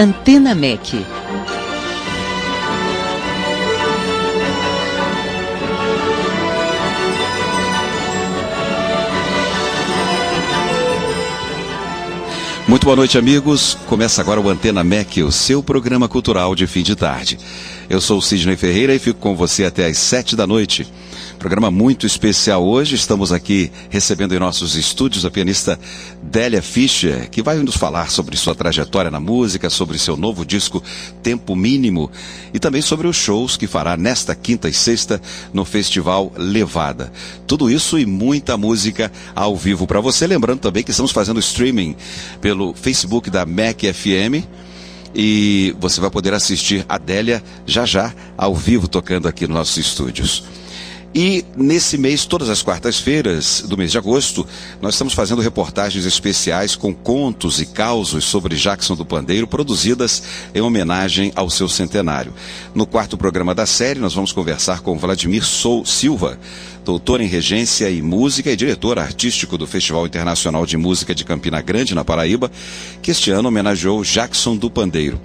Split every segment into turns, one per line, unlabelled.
Antena MEC.
Muito boa noite, amigos. Começa agora o Antena MEC, o seu programa cultural de fim de tarde. Eu sou o Sidney Ferreira e fico com você até às sete da noite. Programa muito especial hoje. Estamos aqui recebendo em nossos estúdios a pianista Délia Fischer, que vai nos falar sobre sua trajetória na música, sobre seu novo disco Tempo Mínimo e também sobre os shows que fará nesta quinta e sexta no Festival Levada. Tudo isso e muita música ao vivo para você. Lembrando também que estamos fazendo streaming pelo Facebook da MEC FM e você vai poder assistir a Délia já já ao vivo tocando aqui nos nossos estúdios. E nesse mês, todas as quartas-feiras do mês de agosto, nós estamos fazendo reportagens especiais com contos e causos sobre Jackson do Pandeiro, produzidas em homenagem ao seu centenário. No quarto programa da série, nós vamos conversar com Vladimir Sou Silva, doutor em regência e música e diretor artístico do Festival Internacional de Música de Campina Grande, na Paraíba, que este ano homenageou Jackson do Pandeiro.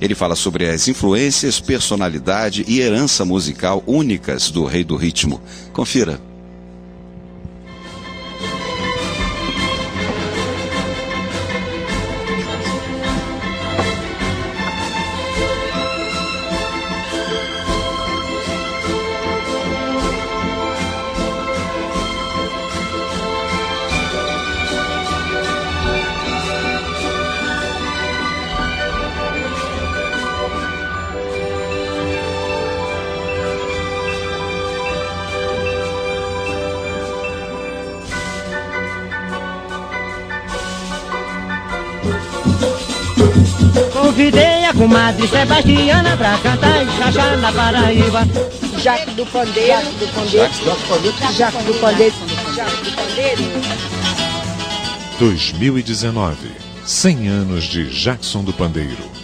Ele fala sobre as influências, personalidade e herança musical únicas do Rei do Ritmo. Confira.
Comadre Sebastiana pra cantar e chachá na Paraíba.
Jaco do Pandeiro. Jaco do Pandeiro. Jaco do Pandeiro. Jaco do Pandeiro.
2019 100 anos de Jackson do Pandeiro.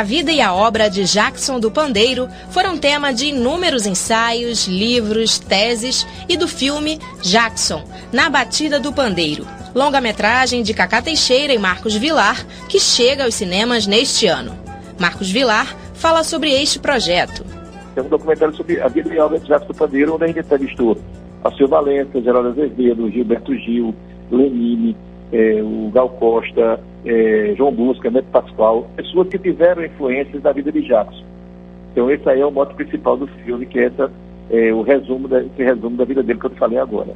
A vida e a obra de Jackson do Pandeiro foram tema de inúmeros ensaios, livros, teses e do filme Jackson, Na Batida do Pandeiro, longa-metragem de Cacá Teixeira e Marcos Vilar, que chega aos cinemas neste ano. Marcos Vilar fala sobre este projeto.
É um documentário sobre a vida a obra de Jackson do Pandeiro, onde a gente entrevistou a Silva Valença, Geraldo Azevedo, Gilberto Gil, Lenine, eh, o Gal Costa, eh, João Busca, Neto Pascoal, pessoas que tiveram influências da vida de Jackson. Então esse aí é o moto principal do filme, que é essa, eh, o resumo da, esse resumo da vida dele que eu te falei agora.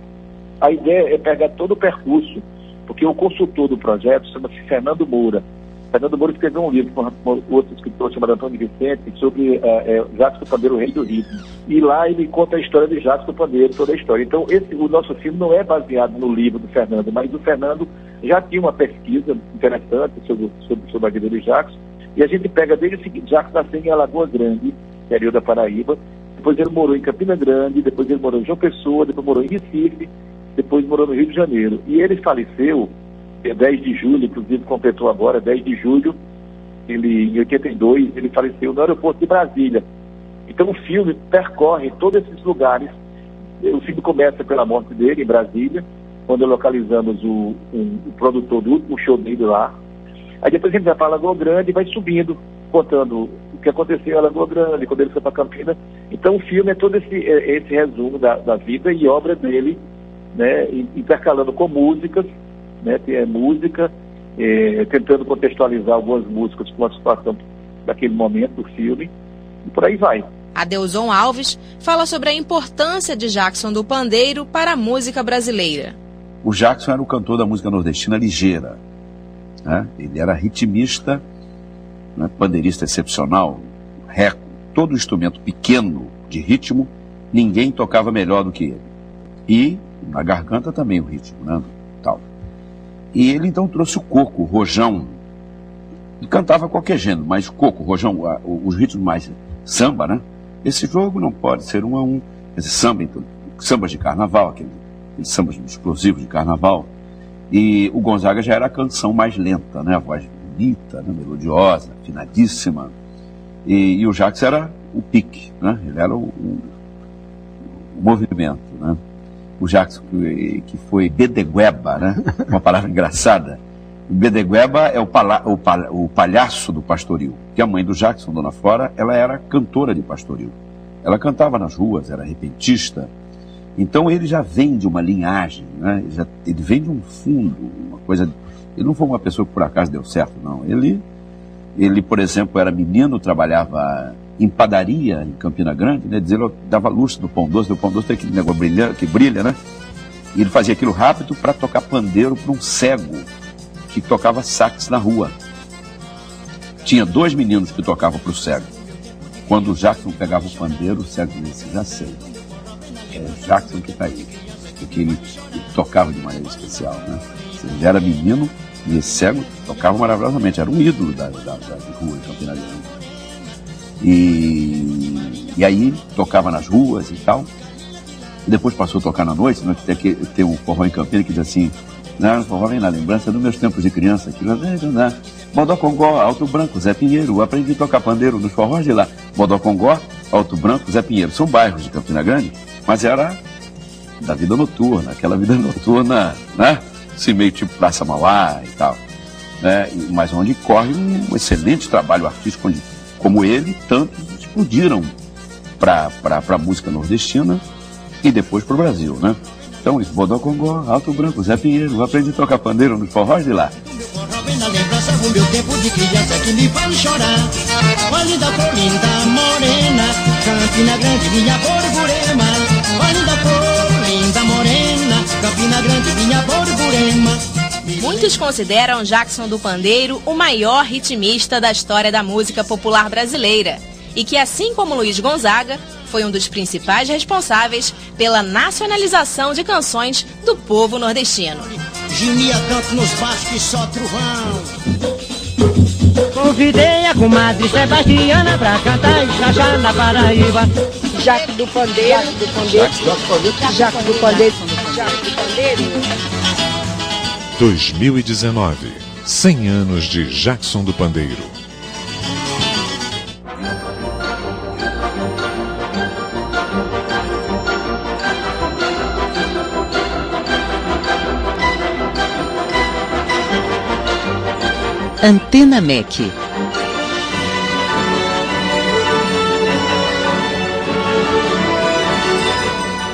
A ideia é pegar todo o percurso, porque o consultor do projeto chama-se Fernando Moura. Fernando Moura escreveu um livro com outro escritor chamado Antônio Vicente sobre uh, uh, Jacques do Pandeiro, o rei do ritmo. E lá ele conta a história de Jacques do Pandeiro, toda a história. Então, esse, o nosso filme não é baseado no livro do Fernando, mas o Fernando já tinha uma pesquisa interessante sobre, sobre, sobre a vida de Jacques. E a gente pega desde o seguinte, Jacques nasceu em Alagoa Grande, interior da Paraíba. Depois ele morou em Campina Grande, depois ele morou em João Pessoa, depois morou em Recife, depois morou no Rio de Janeiro. E ele faleceu 10 de julho, inclusive completou agora, 10 de julho, ele, em 82, ele faleceu no aeroporto de Brasília. Então o filme percorre todos esses lugares. O filme começa pela morte dele em Brasília, quando localizamos o, um, o produtor do último show dele lá. Aí depois gente vai para Lagoa Grande e vai subindo, contando que aconteceu em Lagoa Grande, quando ele foi para Campinas. Então o filme é todo esse, esse resumo da, da vida e obra dele, né, intercalando com músicas né, ter música, é, tentando contextualizar algumas músicas com a situação daquele momento do filme, e por aí vai.
Adeuson Alves fala sobre a importância de Jackson do Pandeiro para a música brasileira.
O Jackson era o cantor da música nordestina ligeira. Né? Ele era ritmista, né? pandeirista excepcional, reco, todo instrumento pequeno de ritmo, ninguém tocava melhor do que ele. E na garganta também o ritmo, né? Tal. E ele então trouxe o coco, o rojão, e cantava qualquer gênero, mas coco, rojão, os ritmos mais samba, né? Esse jogo não pode ser um a um. Esse samba, então, sambas de carnaval, aqueles, aqueles sambas explosivos de carnaval. E o Gonzaga já era a canção mais lenta, né? A voz bonita, né? melodiosa, afinadíssima. E, e o Jacques era o pique, né? Ele era o, o, o movimento, né? o Jackson, que, que foi Bedegueba, né? Uma palavra engraçada. Bedegueba é o, pala, o, o palhaço do pastoril. Que a mãe do Jackson, Dona Flora, ela era cantora de pastoril. Ela cantava nas ruas, era repentista. Então ele já vem de uma linhagem, né? ele, já, ele vem de um fundo, uma coisa. Ele não foi uma pessoa que por acaso deu certo, não. Ele, ele por exemplo, era menino, trabalhava em padaria em Campina Grande, né? Dizer, dava luxo do pão doce, o pão doce tem aquele negócio brilha, que brilha, né? E ele fazia aquilo rápido para tocar pandeiro para um cego que tocava sax na rua. Tinha dois meninos que tocavam para o cego. Quando o Jackson pegava o pandeiro, o cego disse, já sei, é Jackson que está aí. Porque ele, ele, tocava de maneira especial, né? Ele era menino e esse cego tocava maravilhosamente, era um ídolo da, da, da rua em Campina Grande. E, e aí tocava nas ruas e tal. E depois passou a tocar na noite, né? tem, que, tem um forró em Campina que diz assim, né? o forró vem na lembrança dos meus tempos de criança, que lá vem, né? Modocongó, Alto Branco, Zé Pinheiro, aprendi a tocar pandeiro nos forrós de lá. Modocongó, Alto Branco, Zé Pinheiro, são bairros de Campina Grande, mas era da vida noturna, aquela vida noturna, né? Assim, meio tipo Praça Mauá e tal. Né? Mas onde corre um excelente trabalho artístico, onde como ele, tantos explodiram para a música nordestina e depois para o Brasil, né? Então, isso, Bodocongó, Alto Branco, Zé Pinheiro, aprendi a tocar pandeiro nos forrós de lá.
Muitos consideram Jackson do Pandeiro o maior ritmista da história da música popular brasileira e que, assim como Luiz Gonzaga, foi um dos principais responsáveis pela nacionalização de canções do povo nordestino. Gemia tanto nos baixos só trovão.
Convidei a comadre Sebastiana pra cantar e chachar na Paraíba.
Jaco do Pandeiro, Jaco do Pandeiro, Jaco do Pandeiro, Jaco do Pandeiro, Jaco do Pandeiro.
2019 100 anos de Jackson do Pandeiro.
Antena MEC.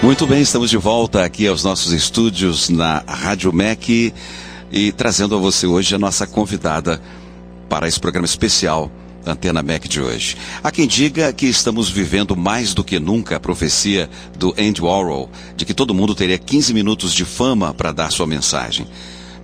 Muito bem, estamos de volta aqui aos nossos estúdios na Rádio MEC e trazendo a você hoje a nossa convidada para esse programa especial Antena MEC de hoje. Há quem diga que estamos vivendo mais do que nunca a profecia do Andy Warhol de que todo mundo teria 15 minutos de fama para dar sua mensagem.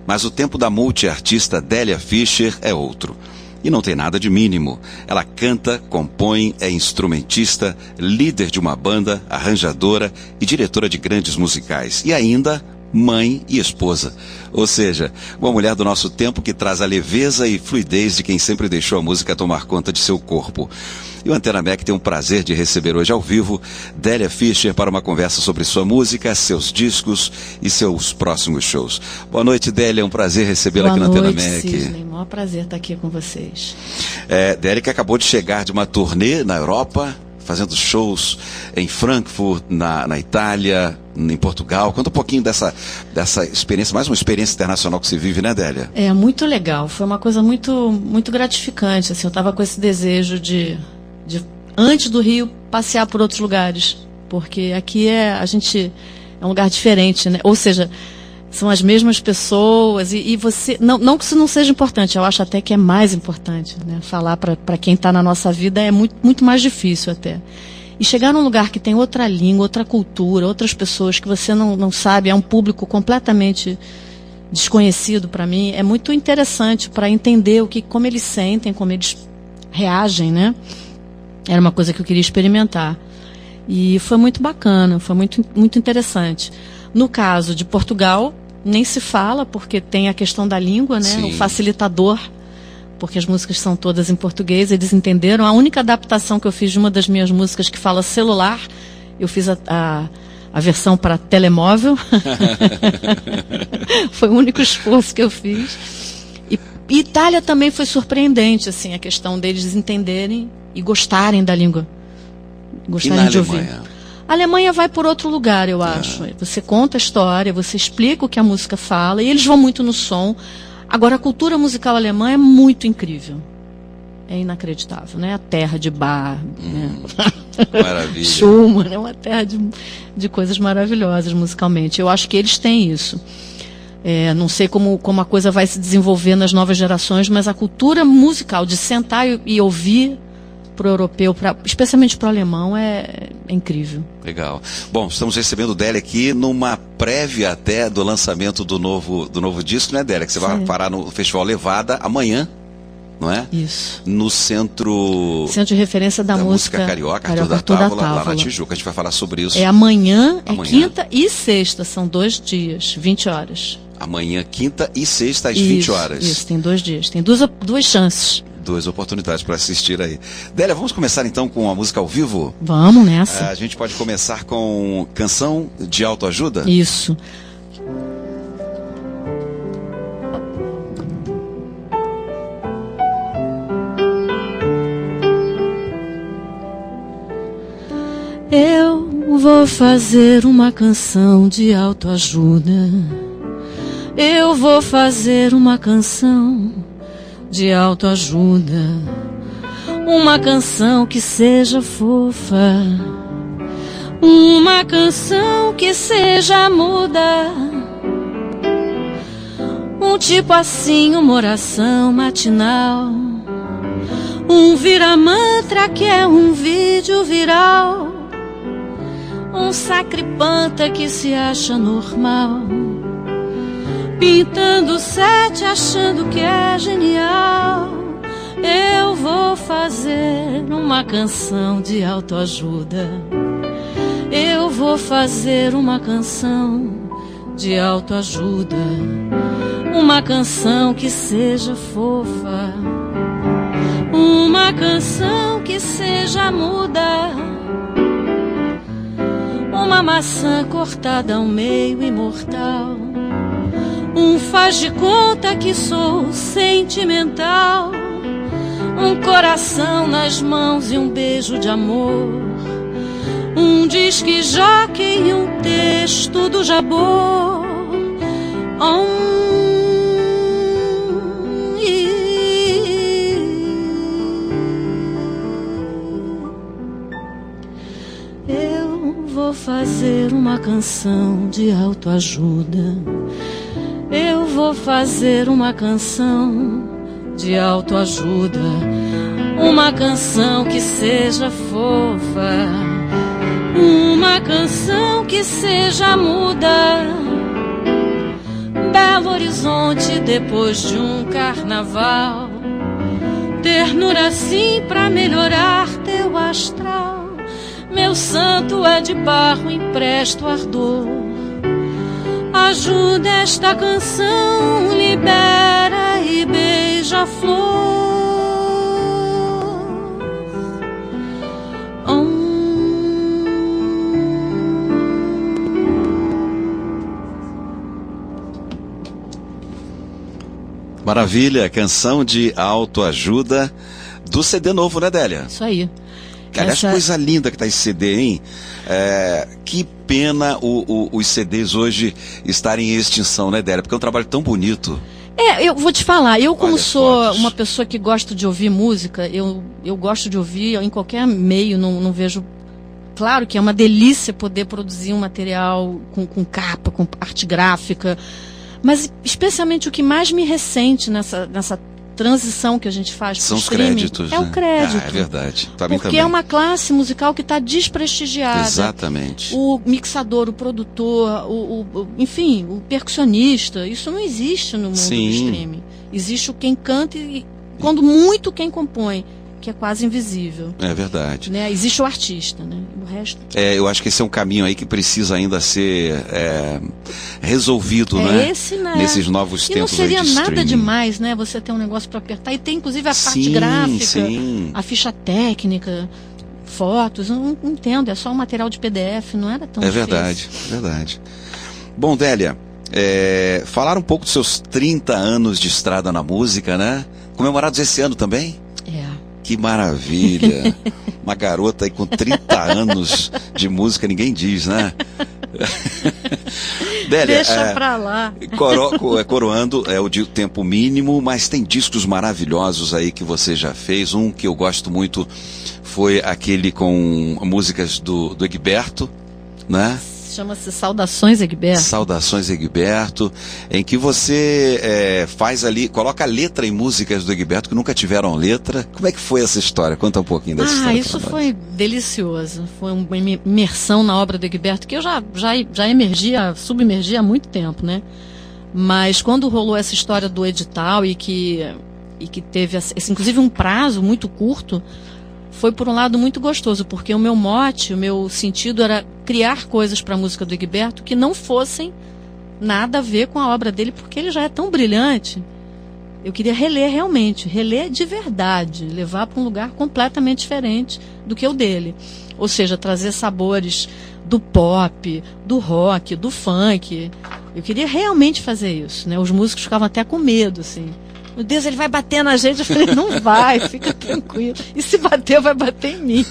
Mas o tempo da multiartista Delia Fischer é outro. E não tem nada de mínimo. Ela canta, compõe, é instrumentista, líder de uma banda, arranjadora e diretora de grandes musicais. E ainda mãe e esposa. Ou seja, uma mulher do nosso tempo que traz a leveza e fluidez de quem sempre deixou a música tomar conta de seu corpo. E o Antena Mac tem um prazer de receber hoje ao vivo Délia Fischer para uma conversa sobre sua música, seus discos e seus próximos shows. Boa noite, Délia. É um prazer recebê-la aqui
na
Antena
Mac. Sidney. Maior prazer estar aqui com vocês.
É, Délia que acabou de chegar de uma turnê na Europa, fazendo shows em Frankfurt, na, na Itália, em Portugal. Conta um pouquinho dessa, dessa experiência, mais uma experiência internacional que se vive, né, Délia?
É, muito legal. Foi uma coisa muito, muito gratificante. Assim, eu estava com esse desejo de, de, antes do Rio, passear por outros lugares. Porque aqui é, a gente, é um lugar diferente, né? Ou seja, são as mesmas pessoas e, e, você não, não que isso não seja importante eu acho até que é mais importante né? falar para quem está na nossa vida é muito, muito mais difícil até e chegar num lugar que tem outra língua outra cultura outras pessoas que você não, não sabe é um público completamente desconhecido para mim é muito interessante para entender o que como eles sentem como eles reagem né era uma coisa que eu queria experimentar e foi muito bacana foi muito muito interessante no caso de Portugal, nem se fala, porque tem a questão da língua, né? Sim. O facilitador, porque as músicas são todas em português, eles entenderam. A única adaptação que eu fiz de uma das minhas músicas que fala celular, eu fiz a, a, a versão para telemóvel. foi o único esforço que eu fiz. E, Itália também foi surpreendente, assim, a questão deles entenderem e gostarem da língua. Gostarem de
Alemanha?
ouvir. A Alemanha vai por outro lugar, eu acho. Você conta a história, você explica o que a música fala, e eles vão muito no som. Agora, a cultura musical alemã é muito incrível. É inacreditável, né? A terra de bar, né?
Maravilha.
Schumann, é uma terra de, de coisas maravilhosas musicalmente. Eu acho que eles têm isso. É, não sei como, como a coisa vai se desenvolver nas novas gerações, mas a cultura musical de sentar e, e ouvir para o europeu, pra, especialmente para o alemão, é, é incrível.
Legal. Bom, estamos recebendo o Délia aqui numa prévia até do lançamento do novo, do novo disco, né, Délia? Que você vai
Sim.
parar no Festival Levada amanhã, não é?
Isso.
No centro
Centro de referência da,
da
música,
música carioca,
Carioca
Arthur da
da
Távola, lá na
Távola.
Tijuca. A gente vai falar sobre isso
É amanhã, é
Amanhã.
quinta e sexta, são dois dias, 20 horas.
amanhã, quinta e sexta, às 20
Isso,
horas.
Isso, tem dois dias, tem duas, duas chances.
Duas oportunidades para assistir aí. Délia, vamos começar então com a música ao vivo?
Vamos nessa.
A gente pode começar com canção de autoajuda?
Isso. Eu vou fazer uma canção de autoajuda. Eu vou fazer uma canção de autoajuda. Uma canção que seja fofa. Uma canção que seja muda. Um tipo assim, uma oração matinal. Um vira-mantra que é um vídeo viral. Um sacripanta que se acha normal. Pintando sete achando que é genial. Eu vou fazer uma canção de autoajuda. Eu vou fazer uma canção de autoajuda. Uma canção que seja fofa. Uma canção que seja muda. Uma maçã cortada ao meio imortal. Um faz de conta que sou sentimental. Um coração nas mãos e um beijo de amor. Um disque jockey e um texto do Jabor. Um, Eu vou fazer uma canção de autoajuda. Vou fazer uma canção de autoajuda. Uma canção que seja fofa. Uma canção que seja muda. Belo Horizonte depois de um carnaval. Ternura assim pra melhorar teu astral. Meu santo é de barro, empresto ardor. Ajuda esta canção, libera e beija a flor.
Maravilha, canção de autoajuda do CD novo, né, Délia?
Isso aí.
Aliás,
Essa-
coisa linda que tá esse CD, hein? É, que pena o- o- os CDs hoje estarem em extinção, né, Délia? Porque é um trabalho tão bonito.
É, eu vou te falar, eu como
Olha
sou
fotos.
uma pessoa que gosta de ouvir música, eu, eu gosto de ouvir em qualquer meio, não, não vejo. Claro que é uma delícia poder produzir um material com, com capa, com arte gráfica, mas especialmente o que mais me ressente nessa, nessa transição que a gente faz
São os créditos.
é
né?
o crédito.
Ah, é verdade. Pra
porque
também.
é uma classe musical que está desprestigiada.
Exatamente.
O mixador, o produtor, o, o- o- enfim, o percussionista, isso não existe no mundo
Sim.
do streaming. Existe o quem canta e, quando muito, quem compõe, que é quase invisível.
É verdade.
Né? Existe o artista, né? O resto
É, eu acho que esse é um caminho aí que precisa ainda ser é, resolvido,
é
né?
esse, né?
Nesses novos
e não
tempos
seria
aí de
nada
streaming.
demais, né? Você ter um negócio para apertar e tem inclusive a parte
sim,
gráfica,
Sim.
a ficha técnica, fotos. Eu não entendo, é só um material de PDF, não era tão
É
difícil.
verdade, verdade. Bom, Délia, é, falar um pouco dos seus 30 anos de estrada na música, né? Comemorados esse ano também? Que maravilha! Uma garota aí com 30 anos de música, ninguém diz, né?
Délia, Deixa é, pra lá.
Coro, é, coroando é o de tempo mínimo, mas tem discos maravilhosos aí que você já fez. Um que eu gosto muito foi aquele com músicas do, do Egberto, né?
Chama-se Saudações Egberto.
Saudações Egberto, em que você é, faz ali, coloca letra em músicas do Egberto que nunca tiveram letra. Como é que foi essa história? Conta um pouquinho dessa
ah,
história.
Ah, isso foi delicioso. Foi uma imersão na obra do Egberto que eu já, já, já emergia, submergia há muito tempo, né? Mas quando rolou essa história do edital e que, e que teve, esse, inclusive, um prazo muito curto, foi por um lado muito gostoso, porque o meu mote, o meu sentido era criar coisas para a música do Egberto que não fossem nada a ver com a obra dele, porque ele já é tão brilhante. Eu queria reler realmente, reler de verdade, levar para um lugar completamente diferente do que o dele. Ou seja, trazer sabores do pop, do rock, do funk. Eu queria realmente fazer isso, né? Os músicos ficavam até com medo, assim meu Deus, ele vai bater na gente. Eu falei, não vai, fica tranquilo. E se bater, vai bater em mim.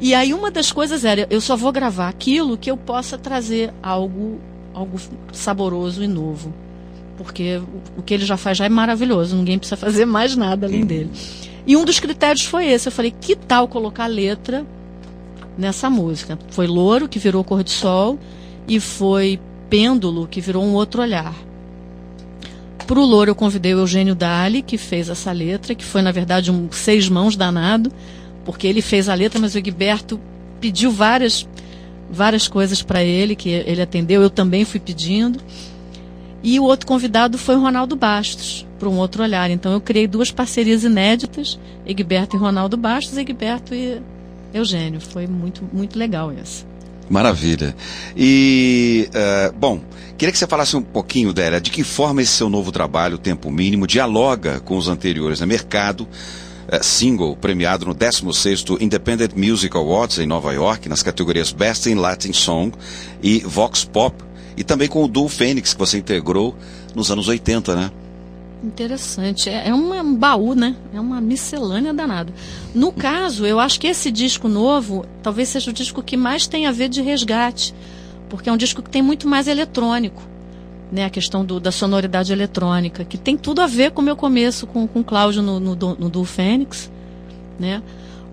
e aí uma das coisas era, eu só vou gravar aquilo que eu possa trazer algo, algo saboroso e novo. Porque o, que ele já faz já é maravilhoso, ninguém precisa fazer mais nada além dele. E um dos critérios foi esse. Eu falei, que tal colocar letra nessa música? Foi Louro, que virou Cor de Sol, e foi Pêndulo, que virou um outro olhar. Para o Louro eu convidei o Eugênio Dali, que fez essa letra, que foi na verdade um seis mãos danado, porque ele fez a letra, mas o Egberto pediu várias várias coisas para ele que ele atendeu, eu também fui pedindo. E o outro convidado foi o Ronaldo Bastos, para um outro olhar. Então eu criei duas parcerias inéditas, Egberto e Ronaldo Bastos, Egberto e Eugênio. Foi muito muito legal essa.
Maravilha. E, uh, bom, queria que você falasse um pouquinho, Délia, de que forma esse seu novo trabalho, Tempo Mínimo, dialoga com os anteriores no mercado. Uh, single premiado no 16º Independent Music Awards em Nova York, nas categorias Best in Latin Song e Vox Pop, e também com o Duo Fênix, que você integrou nos anos 80, né?
Interessante. É, é um baú, né? É uma miscelânea danada. No caso, eu acho que esse disco novo talvez seja o disco que mais tem a ver de resgate, porque é um disco que tem muito mais eletrônico. Né, a questão do, da sonoridade eletrônica, que tem tudo a ver com o meu começo com, com o Cláudio no, no, no Duo Fênix. Né?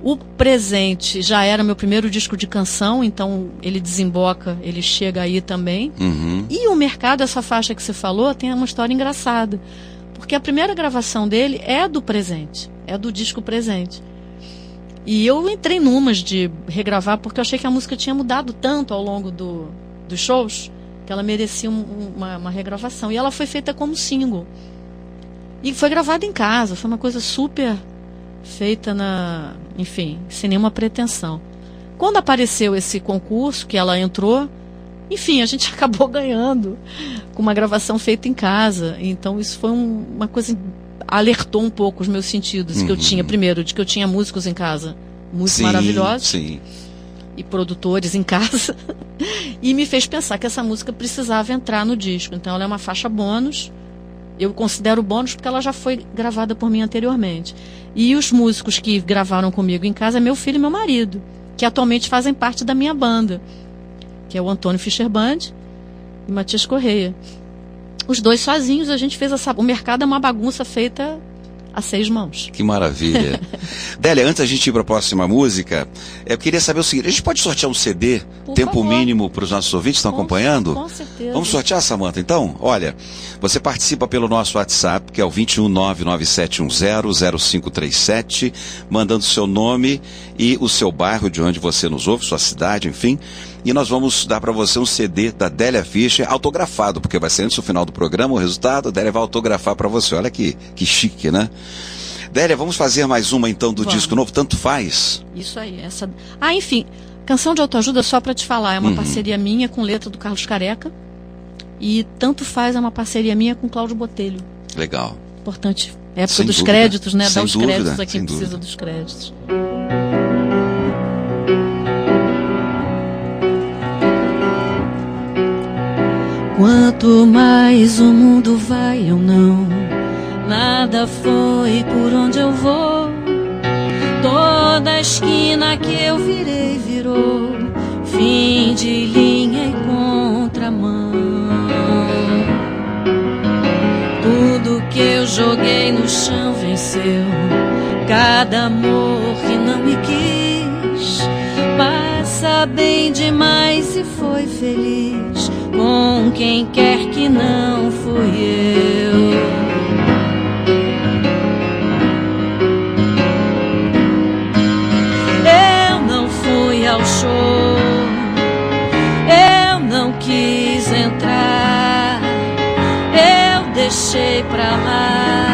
O presente já era meu primeiro disco de canção, então ele desemboca, ele chega aí também.
Uhum.
E o mercado, essa faixa que você falou, tem uma história engraçada. Porque a primeira gravação dele é do presente, é do disco presente. E eu entrei numas de regravar porque eu achei que a música tinha mudado tanto ao longo do, dos shows que ela merecia um, uma, uma regravação. E ela foi feita como single. E foi gravada em casa, foi uma coisa super feita na, enfim, sem nenhuma pretensão. Quando apareceu esse concurso que ela entrou, enfim, a gente acabou ganhando com uma gravação feita em casa. Então isso foi um, uma coisa alertou um pouco os meus sentidos uhum. que eu uhum. tinha primeiro de que eu tinha músicos em casa muito sim, maravilhosos
sim.
e produtores em casa e me fez pensar que essa música precisava entrar no disco. Então ela é uma faixa bônus. Eu considero bônus porque ela já foi gravada por mim anteriormente. E os músicos que gravaram comigo em casa é meu filho e meu marido, que atualmente fazem parte da minha banda que é o Antônio Fischer Band e Matias Correia. Os dois sozinhos, a gente fez essa. O mercado é uma bagunça feita a seis mãos.
Que maravilha. Délia, antes da gente ir para a próxima música, eu queria saber o seguinte: a gente pode sortear um CD, Por tempo favor. mínimo, para os nossos ouvintes que estão acompanhando?
Com certeza.
Vamos sortear, Samanta, então? Olha, você participa pelo nosso WhatsApp, que é o 21997100537, mandando seu nome e o seu bairro de onde você nos ouve, sua cidade, enfim e nós vamos dar para você um CD da Délia Fischer autografado, porque vai ser antes do final do programa o resultado, a Délia vai autografar para você. Olha que, que chique, né? Délia, vamos fazer mais uma então do vamos. disco novo, tanto faz.
Isso aí, essa. Ah, enfim, canção de autoajuda só para te falar, é uma uhum. parceria minha com letra do Carlos Careca. E tanto faz é uma parceria minha com Cláudio Botelho.
Legal.
Importante. Época sem dos dúvida. créditos, né? Sem Dar os dúvida, créditos a quem precisa dúvida. dos créditos. Quanto mais o mundo vai ou não, nada nada foi por onde eu vou. Toda esquina que eu virei virou fim de linha e contramão. Tudo que eu joguei no chão venceu. Cada amor que não me quis passa bem demais e foi feliz com quem quer que não fui eu. Eu não fui ao show, eu não quis entrar, eu deixei pra lá.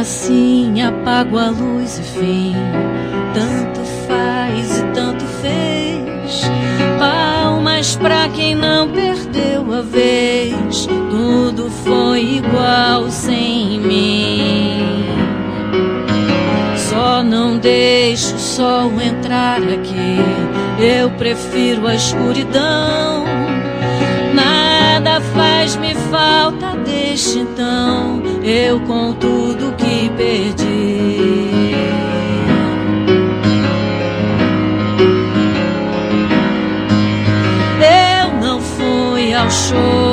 Assim, apago a luz e fim. Tanto faz e tanto fez. Palmas pra quem não perdeu a vez. Tudo foi igual sem mim. Só não deixo o sol entrar aqui. Eu prefiro a escuridão. Nada faz-me falta desde então. Eu com tudo que perdi. Eu não fui ao show.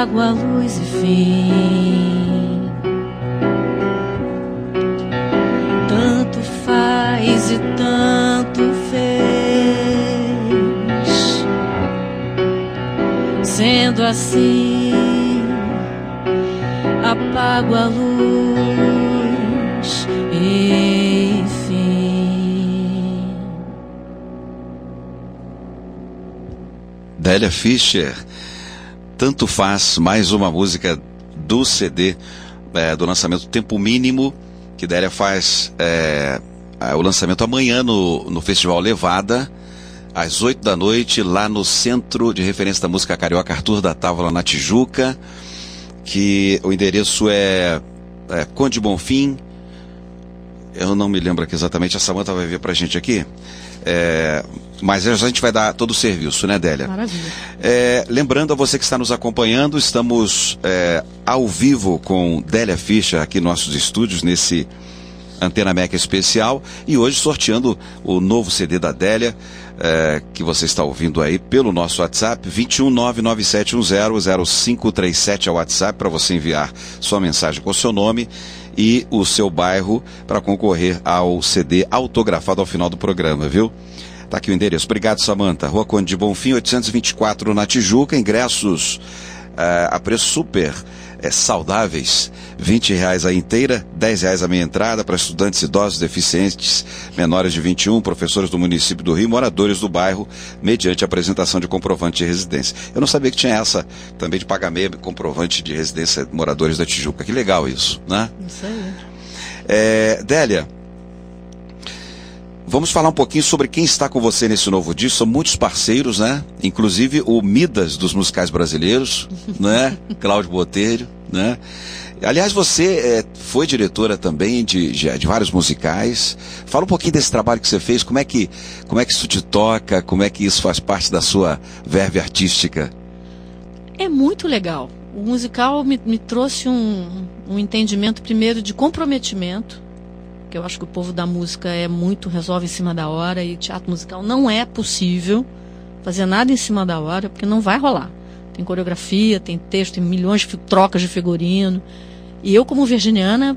Apago a luz e fim. Tanto faz e tanto fez. Sendo assim, apago a luz e fim.
Délia Fischer, tanto faz mais uma música do CD é, do lançamento Tempo Mínimo, que Délia faz é, é, o lançamento amanhã no, no Festival Levada, às 8 da noite, lá no Centro de Referência da Música Carioca Arthur da Távola, na Tijuca, que o endereço é, é Conde Bonfim, eu não me lembro aqui exatamente, a Samanta vai ver pra gente aqui. É, mas a gente vai dar todo o serviço, né, Délia?
Maravilha.
É, lembrando a você que está nos acompanhando, estamos é, ao vivo com Délia Fischer aqui nos nossos estúdios, nesse Antena Mac especial, e hoje sorteando o novo CD da Délia, é, que você está ouvindo aí pelo nosso WhatsApp, 21997100537 é o WhatsApp para você enviar sua mensagem com o seu nome e o seu bairro para concorrer ao CD autografado ao final do programa, viu? Tá aqui o endereço. Obrigado, Samanta. Rua Conde de Bonfim, 824 na Tijuca. Ingressos eh, a preço super eh, saudáveis. 20 reais a inteira, 10 reais a meia entrada para estudantes idosos, deficientes, menores de 21, professores do município do Rio, moradores do bairro, mediante apresentação de comprovante de residência. Eu não sabia que tinha essa também de pagar meia comprovante de residência moradores da Tijuca. Que legal isso, né?
Isso aí.
É, Délia, vamos falar um pouquinho sobre quem está com você nesse novo disco. São muitos parceiros, né? Inclusive o Midas dos musicais brasileiros, né? Cláudio Botelho, né? Aliás, você é, foi diretora também de, de, de, vários musicais. Fala um pouquinho desse trabalho que você fez, como é que, como é que isso te toca, como é que isso faz parte da sua verve artística?
É muito legal. O musical me, me trouxe um, um entendimento, primeiro, de comprometimento, que eu acho que o povo da música é muito, resolve em cima da hora, e teatro musical não é possível fazer nada em cima da hora, porque não vai rolar. Tem coreografia, tem texto, tem milhões de trocas de figurino. E eu, como virginiana,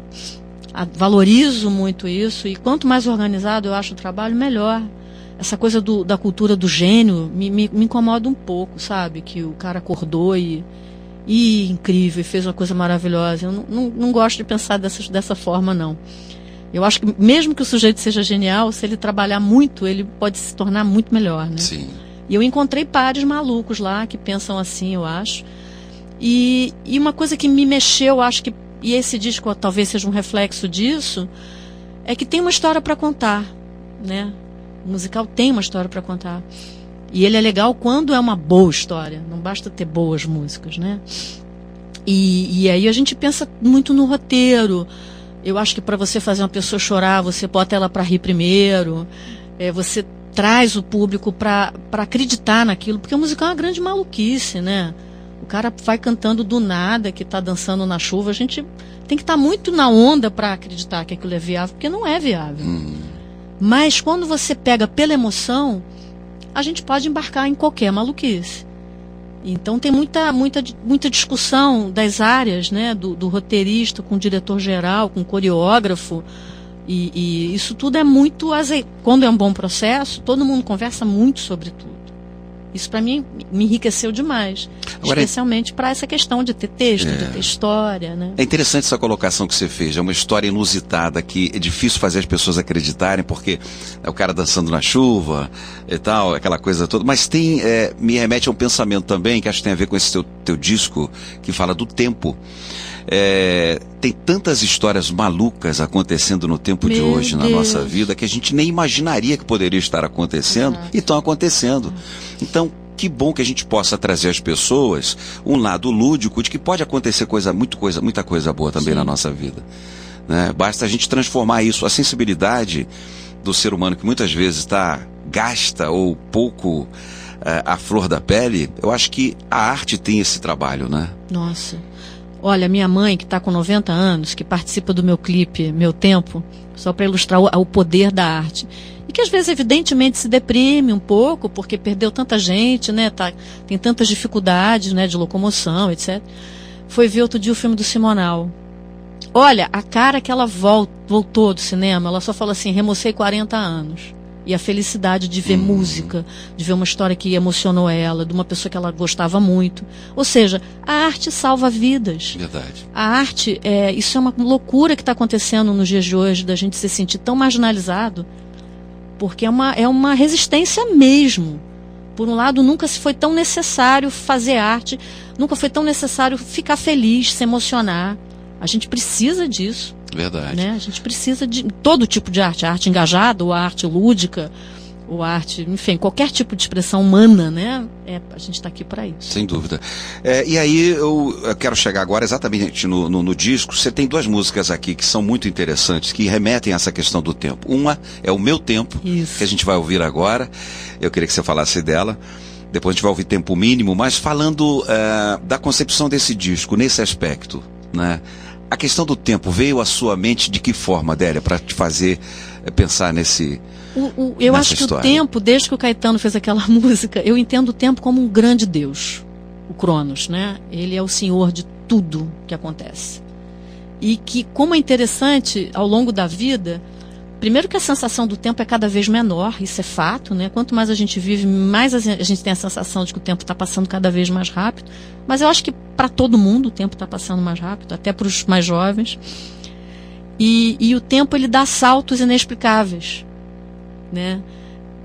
valorizo muito isso. E quanto mais organizado eu acho o trabalho, melhor. Essa coisa do, da cultura do gênio me, me, me, incomoda um pouco, sabe? Que o cara acordou e, e incrível, e fez uma coisa maravilhosa. Eu não, não, não gosto de pensar dessa forma, não. Eu acho que mesmo que o sujeito seja genial, se ele trabalhar muito, ele pode se tornar muito melhor, né?
Sim.
E eu encontrei pares malucos lá que pensam assim, eu acho. E, e uma coisa que me mexeu, acho que, e esse disco talvez seja um reflexo disso, é que tem uma história para contar, né? O musical tem uma história para contar. E ele é legal quando é uma boa história, não basta ter boas músicas, né? E, e aí a gente pensa muito no roteiro. Eu acho que para você fazer uma pessoa chorar, você bota ela para rir primeiro. É, você traz o público para acreditar naquilo, porque o musical é uma grande maluquice, né? O cara vai cantando do nada, que está dançando na chuva. A gente tem que estar tá muito na onda para acreditar que aquilo é viável, porque não é viável.
Hum.
Mas quando você pega pela emoção, a gente pode embarcar em qualquer maluquice. Então tem muita, muita, muita discussão das áreas, né? Do, do roteirista com o diretor geral, com o coreógrafo. E, e, isso tudo é muito azeite. Quando é um bom processo, todo mundo conversa muito sobre tudo. Isso para mim me enriqueceu demais, Agora, especialmente para essa questão de ter texto, é, de ter história, né?
É interessante essa colocação que você fez. É uma história inusitada que é difícil fazer as pessoas acreditarem porque é o cara dançando na chuva e tal, aquela coisa toda. Mas tem é, me remete a um pensamento também que acho que tem a ver com esse teu, teu disco que fala do tempo. É, tem tantas histórias malucas acontecendo no tempo Meu de hoje Deus. na nossa vida que a gente nem imaginaria que poderia estar acontecendo Exato. e estão acontecendo. Então, que bom que a gente possa trazer às pessoas um lado lúdico de que pode acontecer coisa, muito coisa, muita coisa boa também Sim. na nossa vida. Né? Basta a gente transformar isso, a sensibilidade do ser humano que muitas vezes está gasta ou pouco é, à flor da pele. Eu acho que a arte tem esse trabalho, né?
Nossa. Olha, minha mãe, que está com 90 anos, que participa do meu clipe Meu Tempo, só para ilustrar o, o, poder da arte. E que às vezes, evidentemente, se deprime um pouco, porque perdeu tanta gente, né? Tá, tem tantas dificuldades né, de locomoção, etc. Foi ver outro dia o filme do Simonal. Olha, a cara que ela voltou do cinema, ela só falou assim: remocei 40 anos e a felicidade de ver hum. música, de ver uma história que emocionou ela, de uma pessoa que ela gostava muito. Ou seja, a arte salva vidas.
Verdade.
A arte, é, isso é uma loucura que está acontecendo nos dias de hoje, da gente se sentir tão marginalizado, porque é uma, é uma resistência mesmo. Por um lado, nunca se foi tão necessário fazer arte, nunca foi tão necessário ficar feliz, se emocionar. A gente precisa disso.
Verdade.
Né? A gente precisa de todo tipo de arte, a arte engajada, ou a arte lúdica, ou arte, enfim, qualquer tipo de expressão humana, né? É, a gente está aqui para isso.
Sem dúvida. É, e aí eu, eu, quero chegar agora exatamente no, no, no, disco. Você tem duas músicas aqui que são muito interessantes, que remetem a essa questão do tempo. Uma é o Meu Tempo,
isso.
que a gente vai ouvir agora. Eu queria que você falasse dela. Depois a gente vai ouvir Tempo Mínimo, mas falando uh, da concepção desse disco, nesse aspecto, né? A questão do tempo veio à sua mente de que forma, Adélia, para te fazer eh, pensar nesse.
O, o, eu acho que
história?
o tempo, desde que o Caetano fez aquela música, eu entendo o tempo como um grande Deus, o Cronos, né? Ele é o senhor de tudo que acontece. E que, como é interessante, ao longo da vida, Primeiro que a sensação do tempo é cada vez menor, isso é fato, né? Quanto mais a gente vive, mais a gente tem a sensação de que o tempo está passando cada vez mais rápido. Mas eu acho que para todo mundo o tempo está passando mais rápido, até para os mais jovens. E, e o tempo ele dá saltos inexplicáveis, né?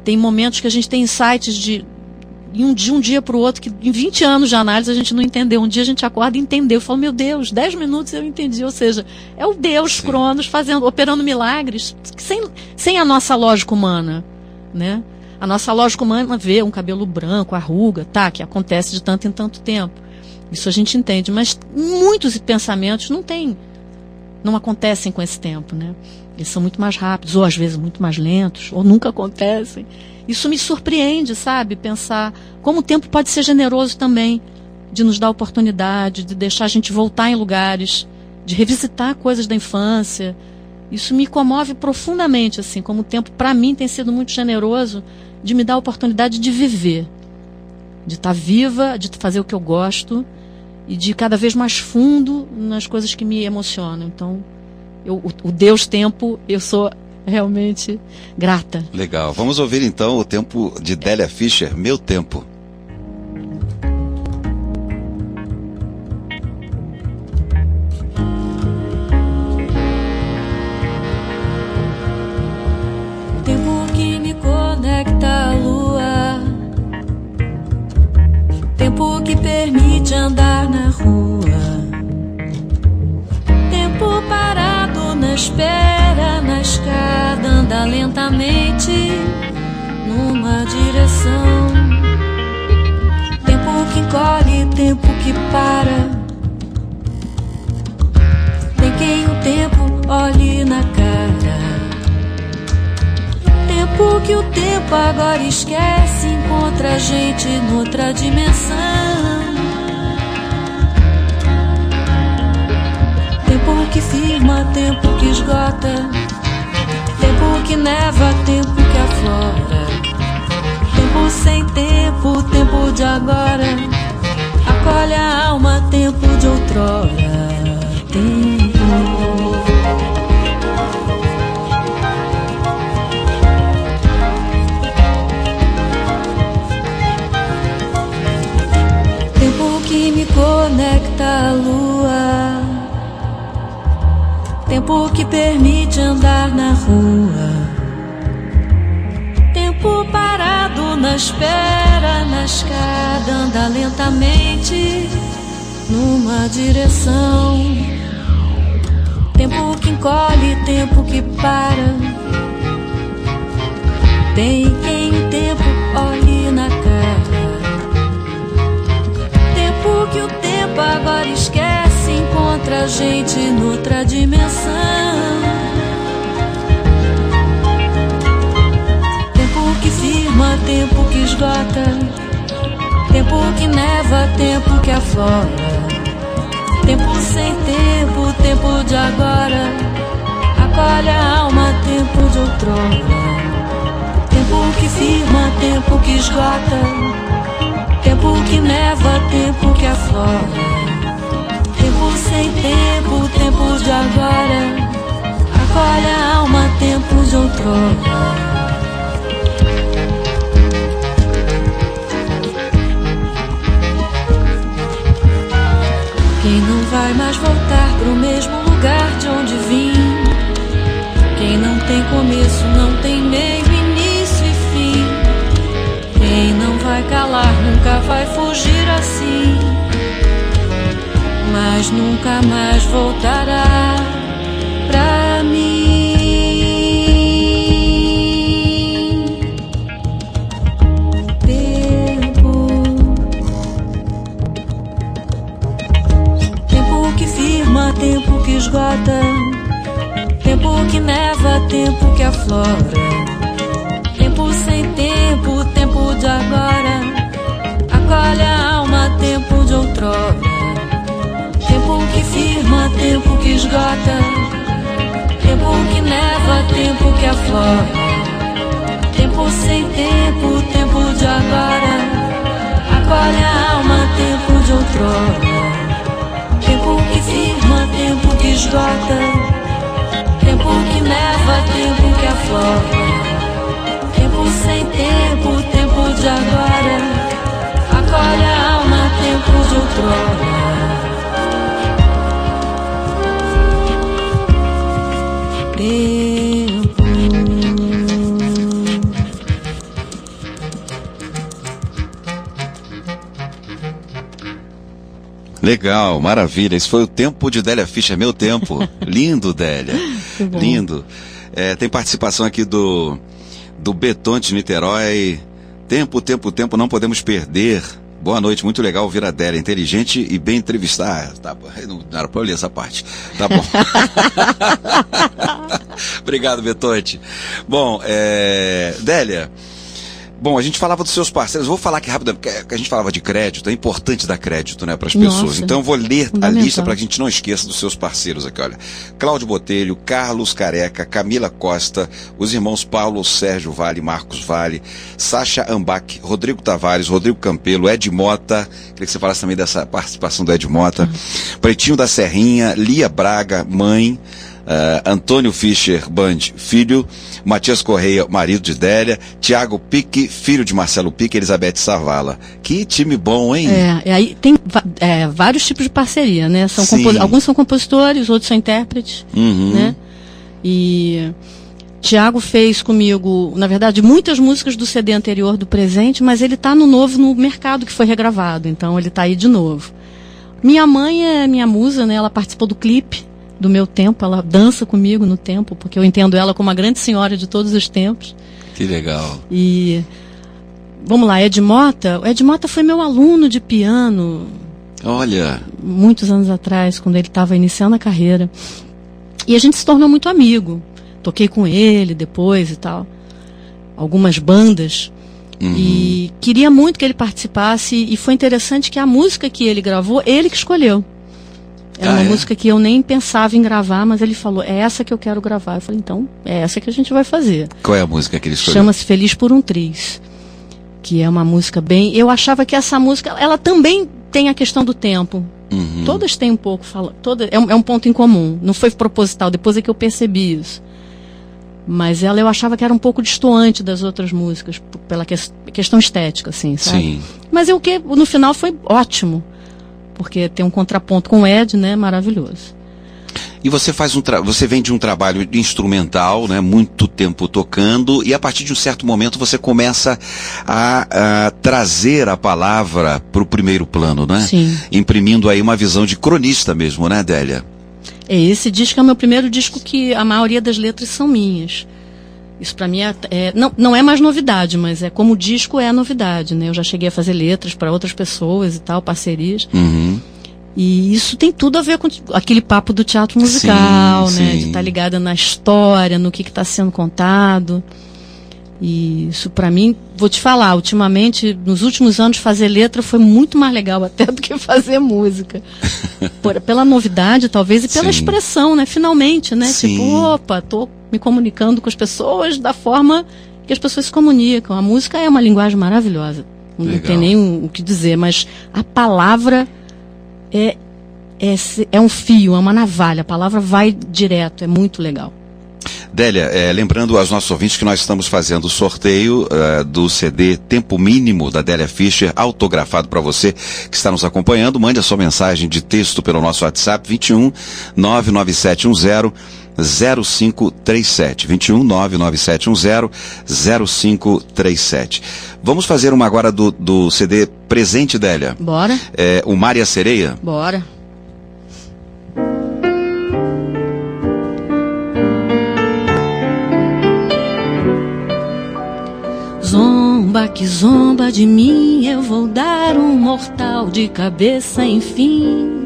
Tem momentos que a gente tem insights de um, de um dia para o outro, que em 20 anos de análise a gente não entendeu. Um dia a gente acorda e entendeu. Fala, meu Deus, 10 minutos eu entendi. Ou seja, é o Deus Sim. Cronos fazendo, operando milagres sem, sem a nossa lógica humana. Né? A nossa lógica humana vê um cabelo branco, a ruga, tá, que acontece de tanto em tanto tempo.
Isso a gente entende, mas muitos pensamentos não têm, não acontecem com esse tempo, né? Eles são muito mais rápidos, ou às vezes muito mais lentos, ou nunca acontecem. Isso me surpreende, sabe? Pensar como o tempo pode ser generoso também, de nos dar oportunidade, de deixar a gente voltar em lugares, de revisitar coisas da infância. Isso me comove profundamente, assim, como o tempo para mim tem sido muito generoso de me dar a oportunidade de viver, de estar tá viva, de fazer o que eu gosto e de ir cada vez mais fundo nas coisas que me emocionam. Então, eu, o, o Deus Tempo, eu sou realmente grata.
Legal. Vamos ouvir então o tempo de Délia Fischer, Meu Tempo.
Tempo que me conecta à lua. Tempo que permite andar na rua. Espera, na escada, anda lentamente numa direção. Tempo que encolhe, tempo que para. Tem quem o tempo olhe na cara. Tempo que o tempo agora esquece, encontra a gente noutra dimensão. Tempo que firma, tempo que esgota. Tempo que neva, tempo que aflora. Tempo sem tempo, tempo de agora. Acolhe a alma, tempo de outrora. Tempo. Tempo que me conecta à lua. Tempo que permite andar na rua. Tempo parado na espera, na escada, anda lentamente numa direção. Tempo que encolhe, tempo que para. Tem quem tempo olhe na cara. Tempo que o tempo agora esquece, encontra a gente noutra dimensão. Tempo que firma, tempo que esgota. Tempo que neva, tempo que aflora. Tempo sem tempo, tempo de agora. Acolhe a alma, tempo de outrora. Tempo que firma, tempo que esgota. Tempo que neva, tempo que aflora. Sem tempo, tempo de agora. Acolhe a alma, tempo de outrora. Quem não vai mais voltar pro mesmo lugar de onde vim? Quem não tem começo, não tem meio, início e fim. Quem não vai calar, nunca vai fugir assim. Mas nunca mais voltará pra mim. Tempo. Tempo que firma, tempo que esgota. Tempo que neva, tempo que aflora. Tempo sem tempo, tempo de agora. Acolhe a alma, tempo de outrora. Tempo que esgota. Tempo que neva, tempo que aflora. Tempo sem tempo, tempo de agora. Acolhe a alma, tempo de outrora. Tempo que firma, tempo que esgota. Tempo que neva, tempo que aflora. Tempo sem tempo, tempo de agora. Acolhe a alma, tempo de outrora.
Legal, maravilha. Esse foi o tempo de Délia Fischer, meu tempo. Lindo, Délia. Lindo. É, tem participação aqui do, do Beton de Niterói. Tempo, tempo, tempo, não podemos perder. Boa noite, muito legal ouvir a Délia, inteligente e bem entrevistar. Tá, bom, não era pra eu ler essa parte. Tá bom. Obrigado, Betonte. Bom, é... Délia, Bom, a gente falava dos seus parceiros. Vou falar aqui rápido, porque a gente falava de crédito, é importante dar crédito né, para as pessoas. Então eu vou ler a lista para que a gente não esqueça dos seus parceiros aqui. Olha: Cláudio Botelho, Carlos Careca, Camila Costa, os irmãos Paulo Sérgio Vale, Marcos Vale, Sasha Ambach, Rodrigo Tavares, Rodrigo Campelo, Ed Mota. Queria que você falasse também dessa participação do Ed Mota. Uhum. Pretinho da Serrinha, Lia Braga, mãe. Uh, Antônio Fischer Band, filho, Matias Correia, marido de Délia, Tiago Pique, filho de Marcelo Pique, Elizabeth Savala. Que time bom, hein?
É, aí tem é, vários tipos de parceria, né? São alguns são compositores, outros são intérpretes, uhum. né? E Tiago fez comigo, na verdade, muitas músicas do CD anterior do presente, mas ele está no novo no mercado que foi regravado, então ele está aí de novo. Minha mãe é minha musa, né? Ela participou do clipe do meu tempo, ela dança comigo no tempo, porque eu entendo ela como uma grande senhora de todos os tempos.
Que legal.
E vamos lá, Ed Mota. O Ed Mota foi meu aluno de piano.
Olha.
Muitos anos atrás, quando ele estava iniciando a carreira. E a gente se tornou muito amigo. Toquei com ele depois e tal. Algumas bandas. Uhum. E queria muito que ele participasse. E foi interessante que a música que ele gravou, ele que escolheu. Era ah, uma é? música que eu nem pensava em gravar, mas ele falou, é essa que eu quero gravar. Eu falei, então, é essa que a gente vai fazer.
Qual é a música que ele escolheu?
Chama-se Feliz por um Triz. Que é uma música bem. Eu achava que essa música, ela também tem a questão do tempo. Uhum. Todas têm um pouco, fala, toda, é, um, é um ponto em comum. Não foi proposital, depois é que eu percebi isso. Mas ela eu achava que era um pouco distoante das outras músicas, pela que, questão estética, assim, sabe? Sim. Mas o que no final foi ótimo porque tem um contraponto com o Ed, né? Maravilhoso.
E você faz um você vem de um trabalho instrumental, né? Muito tempo tocando e a partir de um certo momento você começa a, a trazer a palavra para o primeiro plano, né?
Sim.
Imprimindo aí uma visão de cronista mesmo, né, Délia?
É, esse disco é o meu primeiro disco que a maioria das letras são minhas. Isso para mim é, é, não, não é mais novidade, mas é como o disco é a novidade, né? Eu já cheguei a fazer letras para outras pessoas e tal, parcerias.
Uhum.
E isso tem tudo a ver com aquele papo do teatro musical, sim, né? Sim. De estar tá ligada na história, no que está sendo contado. E isso para mim, vou te falar, ultimamente, nos últimos anos, fazer letra foi muito mais legal até do que fazer música. Por, pela novidade, talvez, e pela Sim. expressão, né? Finalmente, né? Sim. Tipo, opa, tô me comunicando com as pessoas da forma que as pessoas se comunicam. A música é uma linguagem maravilhosa. Legal. Não tem nem o que dizer, mas a palavra é, é, é um fio, é uma navalha. A palavra vai direto, é muito legal.
Délia, é, lembrando aos nossos ouvintes que nós estamos fazendo o sorteio uh, do CD Tempo Mínimo da Délia Fischer, autografado para você que está nos acompanhando. Mande a sua mensagem de texto pelo nosso WhatsApp 21 99710 0537 21 99710 0537. Vamos fazer uma agora do, do CD Presente Délia.
Bora.
É, o Mar e a Sereia?
Bora. Zomba que zomba de mim, eu vou dar um mortal de cabeça, enfim.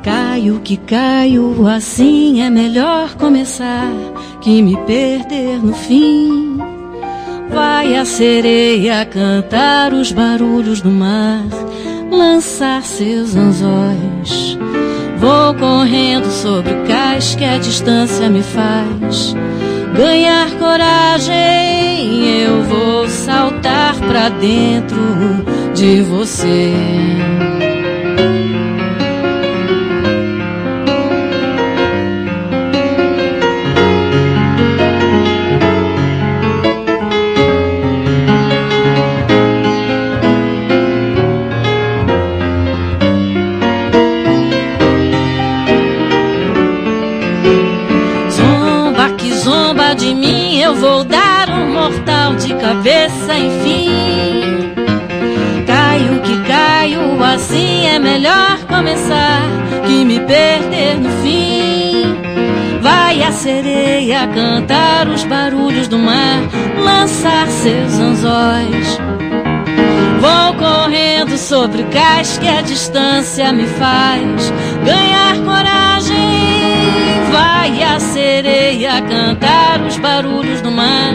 Caio que caio, assim é melhor começar que me perder no fim. Vai a sereia cantar os barulhos do mar, lançar seus anzóis. Vou correndo sobre cais que a distância me faz ganhar coragem, eu vou saltar pra dentro de você. Cabeça, enfim. Caio que caio, assim é melhor começar que me perder no fim. Vai a sereia cantar os barulhos do mar, lançar seus anzóis. Vou correndo sobre cais que a distância me faz ganhar coragem. Vai a sereia cantar os barulhos do mar,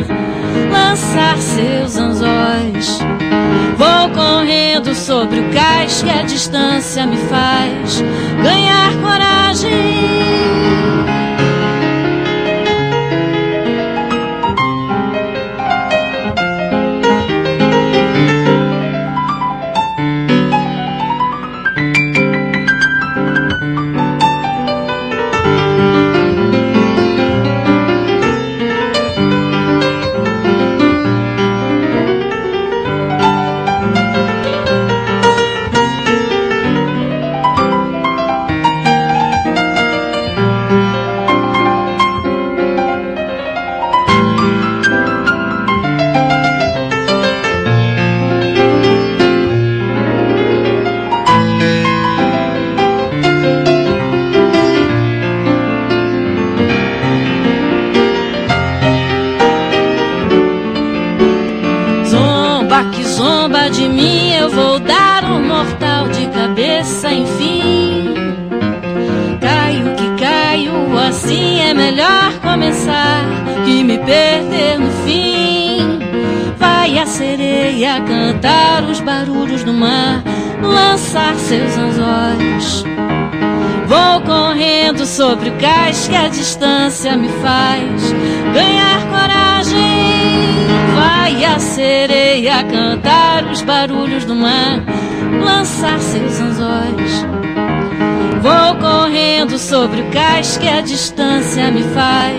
lançar seus anzóis. Vou correndo sobre o cais que a distância me faz que a distância me faz ganhar coragem. Vai a sereia cantar os barulhos do mar, lançar seus anzóis. Vou correndo sobre o cais que a distância me faz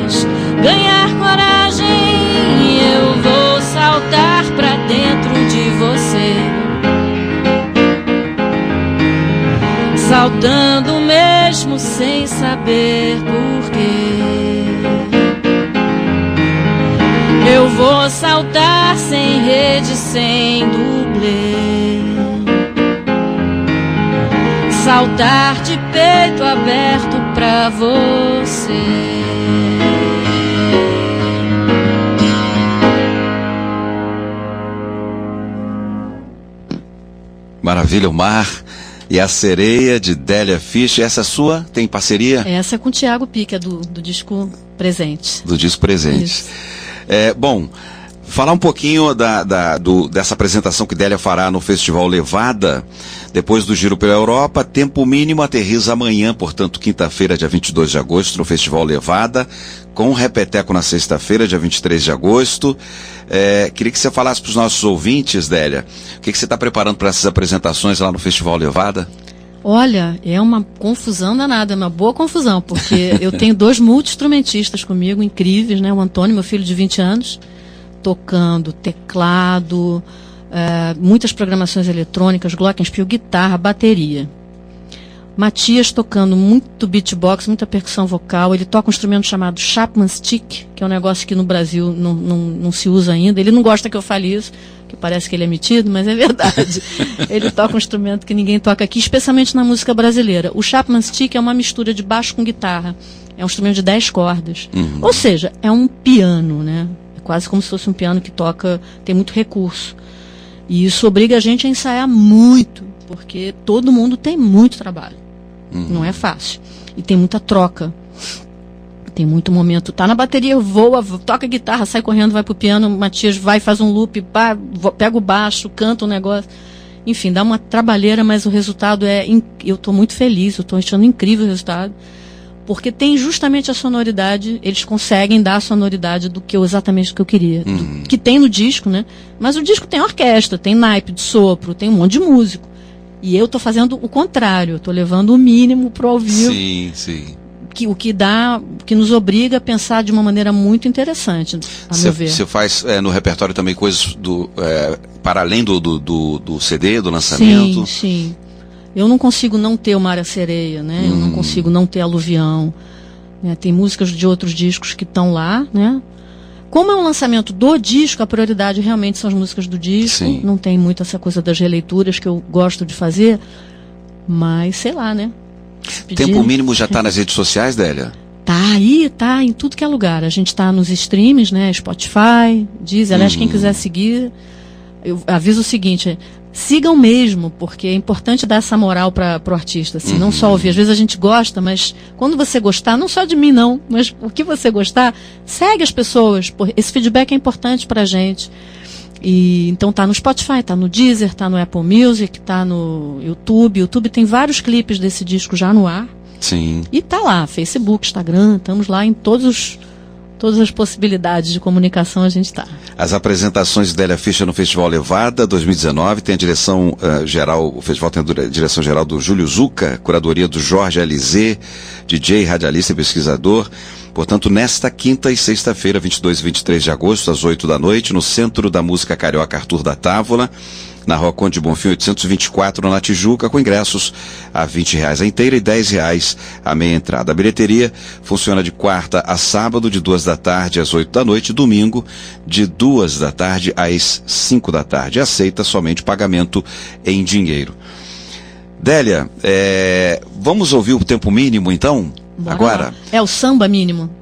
vou saltar sem rede, sem dublê. Saltar de peito aberto pra você.
Maravilha, o mar e a sereia de Délia Fish. Essa é sua? Tem parceria?
Essa é com o Tiago Pica, do, do disco Presente.
Do disco presente.
Isso.
É, bom, falar um pouquinho da, da- do- dessa apresentação que Délia fará no Festival Levada, depois do giro pela Europa. Tempo mínimo aterriza amanhã, portanto, quinta-feira, dia 22 de agosto, no Festival Levada, com repeteco na sexta-feira, dia 23 de agosto. É, queria que você falasse para os nossos ouvintes, Délia, o que, que você está preparando para essas apresentações lá no Festival Levada?
Olha, é uma confusão danada, é uma boa confusão, porque eu tenho dois multi-instrumentistas comigo, incríveis, né? O Antônio, meu filho de 20 anos, tocando teclado, eh, muitas programações eletrônicas, glockenspiel, guitarra, bateria. Matias tocando muito beatbox, muita percussão vocal. Ele toca um instrumento chamado Chapman Stick, que é um negócio que no Brasil não, não, não se usa ainda. Ele não gosta que eu fale isso, que parece que ele é metido, mas é verdade. ele toca um instrumento que ninguém toca aqui, especialmente na música brasileira. O Chapman Stick é uma mistura de baixo com guitarra. É um instrumento de 10 cordas. Ou seja, é um piano, né? É quase como se fosse um piano que toca, tem muito recurso. E isso obriga a gente a ensaiar muito, porque todo mundo tem muito trabalho. Não é fácil. E tem muita troca. Tem muito momento. Tá na bateria, voa, vo- toca guitarra, sai correndo, vai pro piano, Matias vai, faz um loop, pá, pega o baixo, canta um negócio. Enfim, dá uma trabalheira, mas o resultado é. in- Eu tô muito feliz, eu tô achando incrível o resultado. Porque tem justamente a sonoridade, eles conseguem dar a sonoridade do que eu, exatamente o que eu queria. do- que tem no disco, né? Mas o disco tem orquestra, tem naipe de sopro, tem um monte de músico. E eu tô fazendo o contrário, tô levando o mínimo pro ao vivo,
Sim, sim.
que, o que dá, que nos obriga a pensar de uma maneira muito interessante, a meu ver.
Você faz é, no repertório também coisas do, é, para além do, do, do, do CD, do lançamento?
Sim, sim. Eu não consigo não ter o Mar a Sereia, né? Eu não
Hum.
consigo não ter Aluvião. né? Tem músicas de outros discos que estão lá, né? Como é um lançamento do disco, a prioridade realmente são as músicas do disco.
Sim.
Não tem muito essa coisa das releituras que eu gosto de fazer. Mas, sei lá, né?
Tempo mínimo já está nas redes sociais, Délia?
Tá aí, tá em tudo que é lugar. A gente tá nos streams, né? Spotify, diz. Aliás, quem quiser seguir, eu aviso o seguinte:
sigam mesmo, porque é importante dar essa moral para o artista, assim, não
Uhum.
só ouvir. Às vezes a gente gosta, mas quando você gostar, não só de mim não, mas o que você gostar, segue as pessoas. por- Esse feedback é importante para a gente. E então tá no Spotify, tá no Deezer, tá no Apple Music, tá no YouTube. YouTube tem vários clipes desse disco já no ar.
Sim.
E tá lá, Facebook, Instagram, estamos lá em todos os, todas as possibilidades de comunicação a gente tá.
As apresentações de Délia Fischer no Festival Levada 2019 tem a direção eh, geral, o festival tem a direção geral do Júlio Zuca, curadoria do Jorge Alizé, DJ, radialista e pesquisador. Portanto, nesta quinta e sexta-feira, 22 e 23 de agosto, às 8 da noite, no Centro da Música Carioca Arthur da Távola, na Rua Conde de Bonfim 824, na Tijuca, com ingressos a 20 reais a inteira e 10 reais a meia entrada. A bilheteria funciona de quarta a sábado, de duas da tarde às 8 da noite, domingo, de duas da tarde às 5 da tarde. Aceita somente pagamento em dinheiro. Délia, é, vamos ouvir o tempo mínimo então?
Bora
Agora,
lá. É o samba mínimo.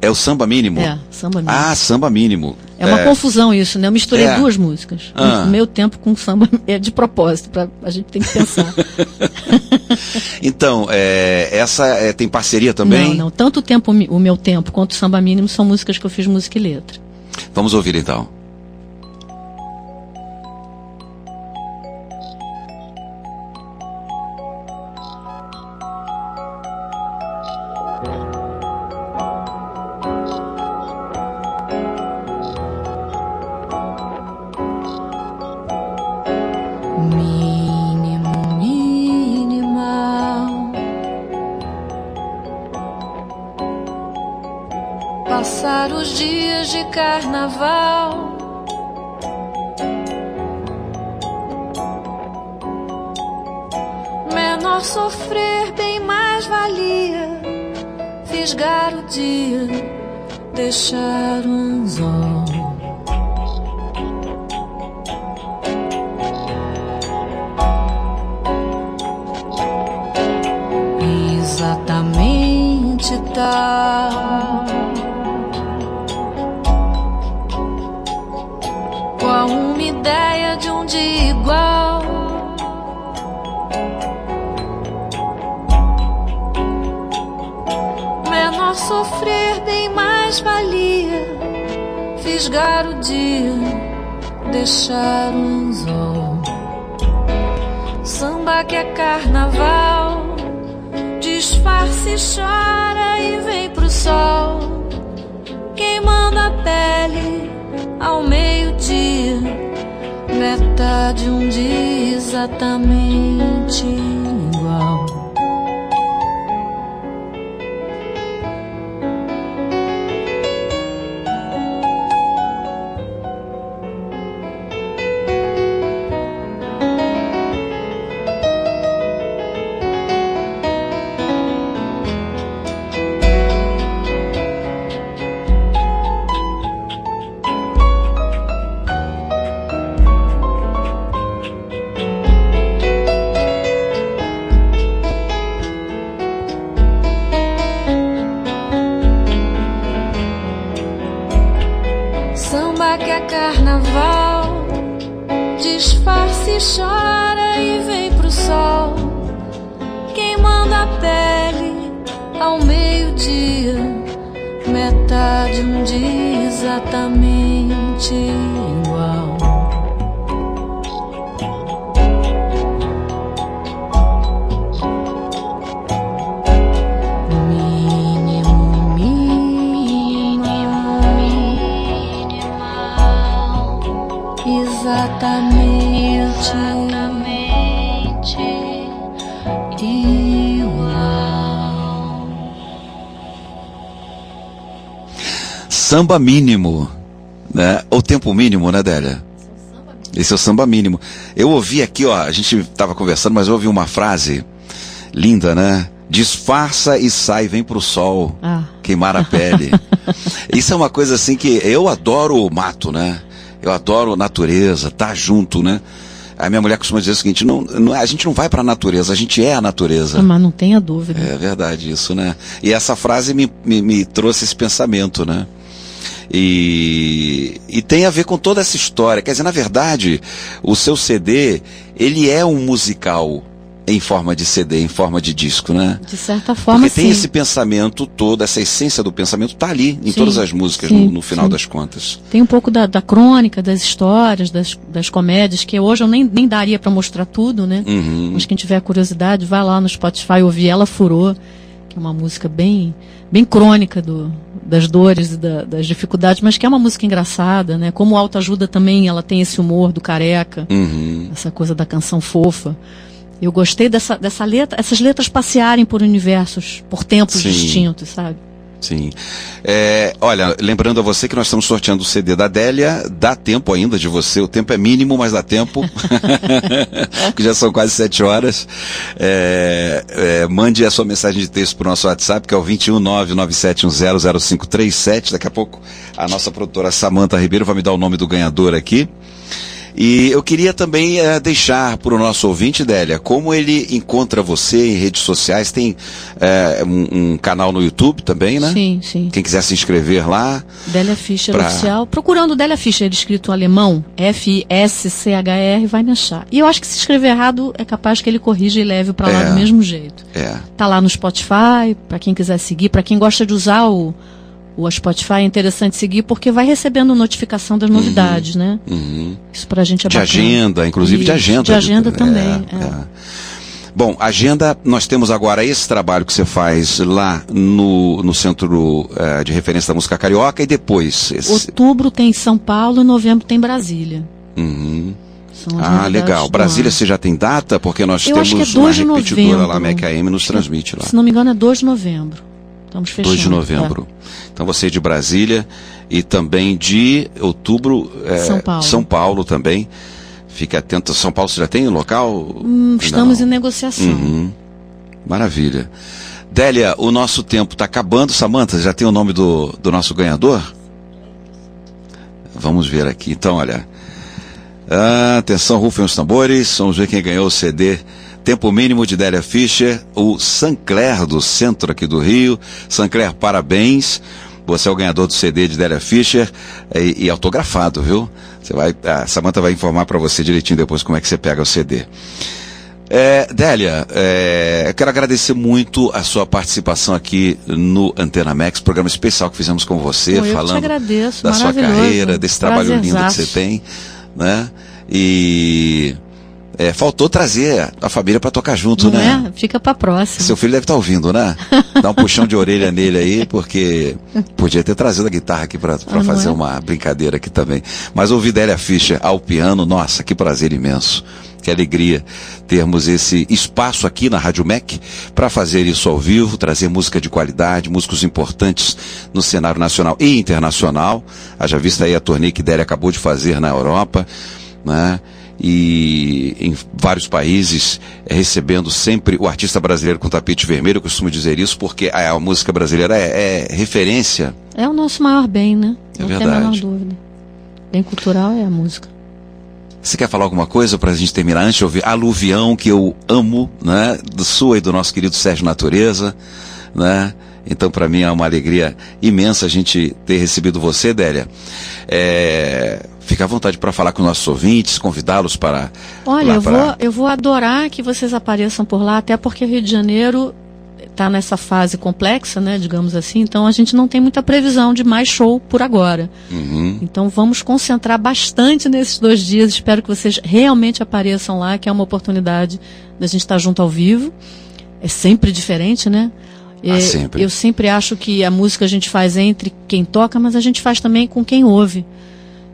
É o samba mínimo?
É, samba mínimo.
Ah, samba mínimo.
É uma confusão isso, né? Eu misturei
É.
duas músicas.
Ah.
O meu tempo com samba é de propósito, pra, a gente tem que pensar.
Então, é, essa é, tem parceria também?
Não, não. Tanto o, tempo, o meu tempo quanto o samba mínimo são músicas que eu fiz música e letra.
Vamos ouvir então.
Carnaval. Menor sofrer, bem mais valia. Fisgar o dia, deixar um anzol. Sofrer, bem mais valia. Fisgar o dia, deixar um anzol. Samba que é carnaval disfarce, chora e vem pro sol, queimando a pele ao meio-dia, metade um dia exatamente Samba mínimo,
né? Ou tempo mínimo, né, Délia? Esse é o samba mínimo. Eu ouvi aqui, ó, a gente estava conversando, mas eu ouvi uma frase linda, né? Disfarça e sai, vem pro sol,
Ah.
queimar a pele. Isso é uma coisa assim que eu adoro o mato, né? Eu adoro a natureza, tá junto, né? A minha mulher costuma dizer o seguinte: não, não- a gente não vai pra natureza, a gente é a natureza.
Ah, mas não tenha dúvida.
É verdade isso, né? E essa frase me, me, me trouxe esse pensamento, né? E, e tem a ver com toda essa história. Quer dizer, na verdade, o seu CD, ele é um musical em forma de CD, em forma de disco, né?
De certa forma,
Porque tem
sim.
esse pensamento todo, essa essência do pensamento tá ali em
Sim,
todas as músicas,
sim,
no, no final das contas.
Tem um pouco da, da crônica, das histórias, das, das comédias, que hoje eu nem, nem daria para mostrar tudo, né?
Uhum.
Mas quem tiver curiosidade, vai lá no Spotify ouvir Ela Furou, que é uma música bem, bem crônica do, das dores e da- das dificuldades, mas que é uma música engraçada, né? Como autoajuda também, ela tem esse humor do careca,
Uhum.
essa coisa da canção fofa. Eu gostei dessa, dessa letra, essas letras passearem por universos, por tempos
Sim.
distintos, sabe?
Sim. É, olha, lembrando a você que nós estamos sorteando o CD da Adélia, dá tempo ainda de você, o tempo é mínimo, mas dá tempo, que já são quase sete horas. É, é, mande a sua mensagem de texto para o nosso WhatsApp, que é o 21997100537. Daqui a pouco a nossa produtora Samanta Ribeiro vai me dar o nome do ganhador aqui. E eu queria também eh, deixar para o nosso ouvinte, Délia, como ele encontra você em redes sociais. Tem eh, um, um canal no YouTube também, né?
Sim, sim.
Quem quiser se inscrever lá.
Délia Fischer
Pra-
oficial. Procurando Délia Fischer, escrito alemão, F-I-S-C-H-R, vai me achar. E eu acho que se escrever errado, é capaz que ele corrija e leve para lá
É.
do mesmo jeito.
É.
Tá lá no Spotify, para quem quiser seguir, para quem gosta de usar o, o Spotify, é interessante seguir, porque vai recebendo notificação das novidades, né?
Uhum.
Isso pra gente é
De
bacana.
agenda, inclusive de
Isso,
agenda.
De agenda também.
É,
é.
é. Bom, agenda, nós temos agora esse trabalho que você faz lá no, no Centro eh, de Referência da Música Carioca e depois. Esse...
Outubro tem São Paulo e novembro tem Brasília.
Uhum. Ah, legal. Brasília você já tem data? Porque nós
Eu
temos
é
uma
2 de
repetidora lá,
novembro.
Mac AM, nos transmite lá.
Se não me engano, é 2 de novembro. Estamos fechando.
2 de novembro. Então você é de Brasília e também de outubro, eh,
São Paulo.
São Paulo também. Fique atento. São Paulo você já tem local?
Hum, estamos em negociação.
Uhum. Maravilha. Délia, o nosso tempo está acabando. Samanta, já tem o nome do, do nosso ganhador? Vamos ver aqui. Então, olha. Ah, atenção, rufem os tambores. Vamos ver quem ganhou o CD. Tempo mínimo de Délia Fischer, o Sancler do centro aqui do Rio. Sancler, parabéns. Você é o ganhador do CD de Délia Fischer e, e autografado, viu? Você vai, a Samanta vai informar para você direitinho depois como é que você pega o CD. É, Délia, é, eu quero agradecer muito a sua participação aqui no Antena Max, programa especial que fizemos com você,
te
falando
agradeço,
da sua carreira, desse trabalho lindo que você tem, né? E é, faltou trazer a família para tocar junto,
Não
né?
é? Fica pra próxima.
Seu filho deve estar ouvindo, né? Dá um puxão de orelha nele aí, porque podia ter trazido a guitarra aqui para
Ah, não
fazer
é?
uma brincadeira aqui também. Mas ouvir Délia Fischer ao piano, nossa, que prazer imenso. Que alegria termos esse espaço aqui na Rádio MEC para fazer isso ao vivo, trazer música de qualidade, músicos importantes no cenário nacional e internacional. Haja vista aí a turnê que Délia acabou de fazer na Europa, né? E em vários países eh, recebendo sempre o artista brasileiro com tapete vermelho, eu costumo dizer isso porque a, música brasileira é, é referência.
É o nosso maior bem, né?
É
Não tem a menor
verdade.
dúvida. Bem cultural é a música.
Você quer falar alguma coisa para a gente terminar antes de ouvir Aluvião, que eu amo, né? Do sua e do nosso querido Sérgio Natureza, né? Então, para mim é uma alegria imensa a gente ter recebido você, Délia. É, fica à vontade para falar com nossos ouvintes, convidá-los para.
Olha, eu, vou, eu vou adorar que vocês apareçam por lá, até porque Rio de Janeiro está nessa fase complexa, né, digamos assim, então a gente não tem muita previsão de mais show por agora.
Uhum.
Então vamos concentrar bastante nesses dois dias. Espero que vocês realmente apareçam lá, que é uma oportunidade da gente estar junto ao vivo. É sempre diferente, né?
Ah,
É,
sempre.
Eu sempre acho que a música a gente faz entre quem toca, mas a gente faz também com quem ouve.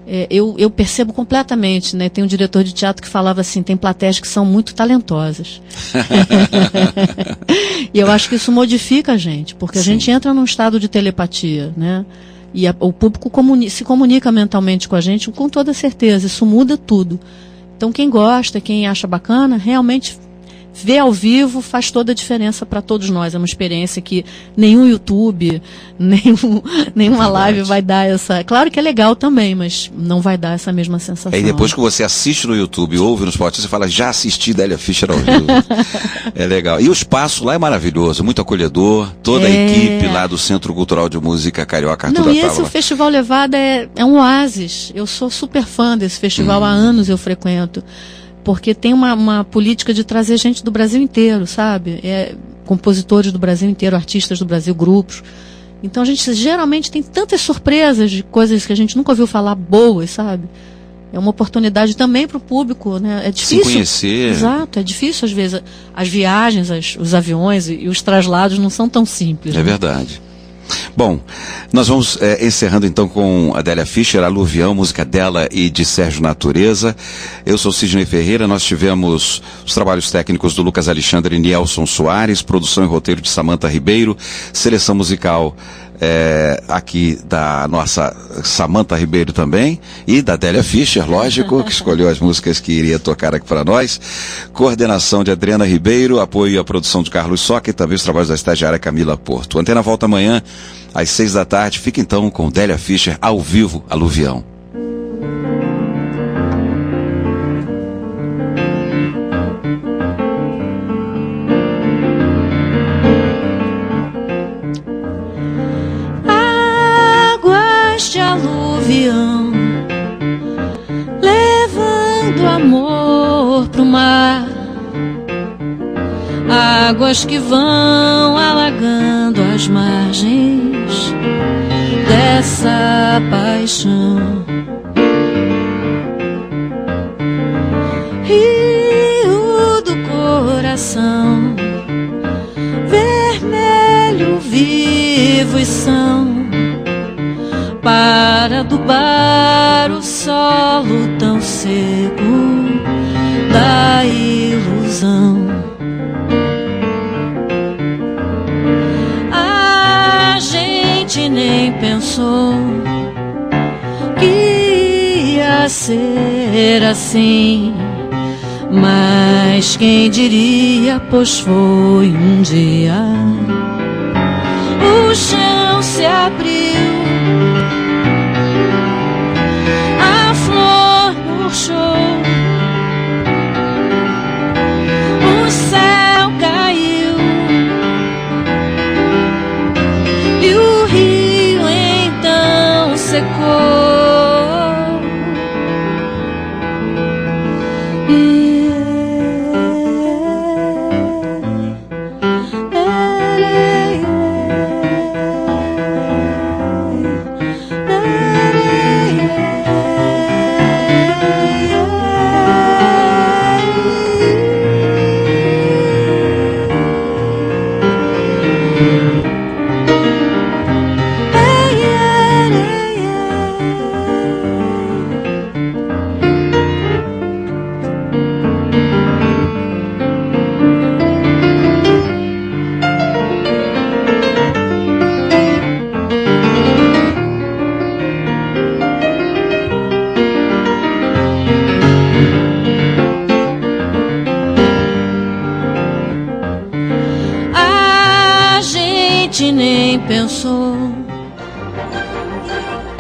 É, eu, eu percebo completamente, né? Tem um diretor de teatro que falava assim, tem plateias que são muito talentosas. e eu acho que isso modifica a gente, porque a
Sim.
gente entra num estado de telepatia, né? E a- o público comuni- se comunica mentalmente com a gente com toda certeza, isso muda tudo. Então quem gosta, quem acha bacana, realmente
ver ao vivo faz toda a diferença para todos nós. É uma experiência que nenhum YouTube, nenhum, nenhuma live vai dar essa. Claro que é legal também, mas não vai dar essa mesma sensação.
Aí depois que você assiste no YouTube, ouve no Spotify, você fala, já assisti Délia Fischer ao vivo. é legal. E o espaço lá é maravilhoso, muito acolhedor. Toda a
É.
equipe lá do Centro Cultural de Música Carioca Arthur
Não, e esse o Festival Levada é, é um oásis. Eu sou super fã desse festival, há anos eu frequento. Porque tem uma, uma política de trazer gente do Brasil inteiro, sabe? É, compositores do Brasil inteiro, artistas do Brasil, grupos. Então a gente geralmente tem tantas surpresas de coisas que a gente nunca ouviu falar boas, sabe? É uma oportunidade também para o público, né? É difícil.
conhecer.
Exato, é difícil às vezes. As viagens, as- os aviões e, e os traslados não são tão simples.
É
né?
verdade. Bom, nós vamos é, encerrando então com Adélia Fischer, Aluvião, música dela e de Sérgio Natureza. Eu sou Sidney Ferreira, nós tivemos os trabalhos técnicos do Lucas Alexandre e Nielson Soares, produção e roteiro de Samanta Ribeiro, seleção musical é, aqui da nossa Samanta Ribeiro também e da Adélia Fischer, lógico, que escolheu as músicas que iria tocar aqui para nós. Coordenação de Adriana Ribeiro, apoio à produção de Carlos Soca e também os trabalhos da estagiária Camila Porto. Antena volta amanhã às seis da tarde. Fica então com Délia Fischer ao vivo, Aluvião.
Águas que vão alagando as margens dessa paixão. Rio do coração, vermelho vivo e são para adubar o solo tão seco da ilusão. Ser assim. Mas quem diria, pois foi um dia. O chão se abriu a flor murchou,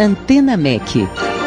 Antena MEC.